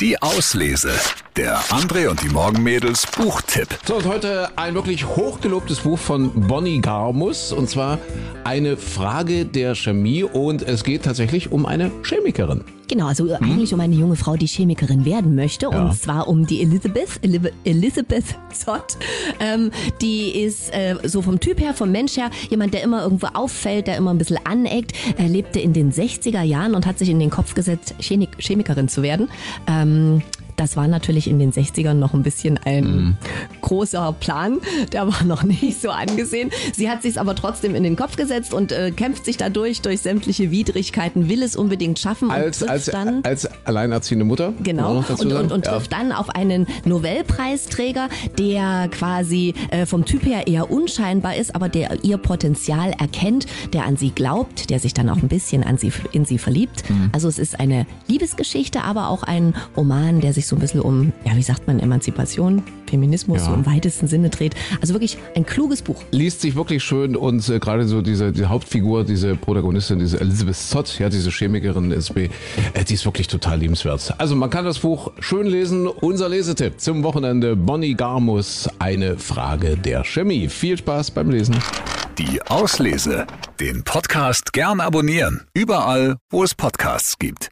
Die Auslese. Der André und die Morgenmädels Buchtipp. So, und heute ein wirklich hochgelobtes Buch von Bonnie Garmus. Und zwar eine Frage der Chemie. Und es geht tatsächlich um eine Chemikerin. Genau, also eigentlich um eine junge Frau, die Chemikerin werden möchte. Ja. Und zwar um die Elizabeth, Elizabeth Zott. Ähm, die ist äh, so vom Typ her, vom Mensch her, jemand, der immer irgendwo auffällt, der immer ein bisschen aneckt. Er lebte in den 60er Jahren und hat sich in den Kopf gesetzt, Chemi Chemikerin zu werden. Ähm, das war natürlich in den 60ern noch ein bisschen ein großer Plan. Der war noch nicht so angesehen. Sie hat sich aber trotzdem in den Kopf gesetzt und äh, kämpft sich dadurch durch sämtliche Widrigkeiten, will es unbedingt schaffen Als, und als, dann als alleinerziehende Mutter. Genau, und, und, und Ja. trifft dann auf einen Nobelpreisträger, der quasi äh, vom Typ her eher unscheinbar ist, aber der ihr Potenzial erkennt, der an sie glaubt, der sich dann auch ein bisschen an sie, in sie verliebt. Mhm. Also es ist eine Liebesgeschichte, aber auch ein Roman, der sich so ein bisschen um, ja, wie sagt man, Emanzipation, Feminismus Ja. so im weitesten Sinne dreht. Also wirklich ein kluges Buch. liest sich wirklich schön und äh, gerade so diese die Hauptfigur, diese Protagonistin, diese Elizabeth Zott, ja, diese Chemikerin SB, äh, die ist wirklich total liebenswert. Also man kann das Buch schön lesen. Unser Lesetipp zum Wochenende Bonnie Garmus, eine Frage der Chemie. Viel Spaß beim Lesen. Die Auslese. Den Podcast gern abonnieren. Überall, wo es Podcasts gibt.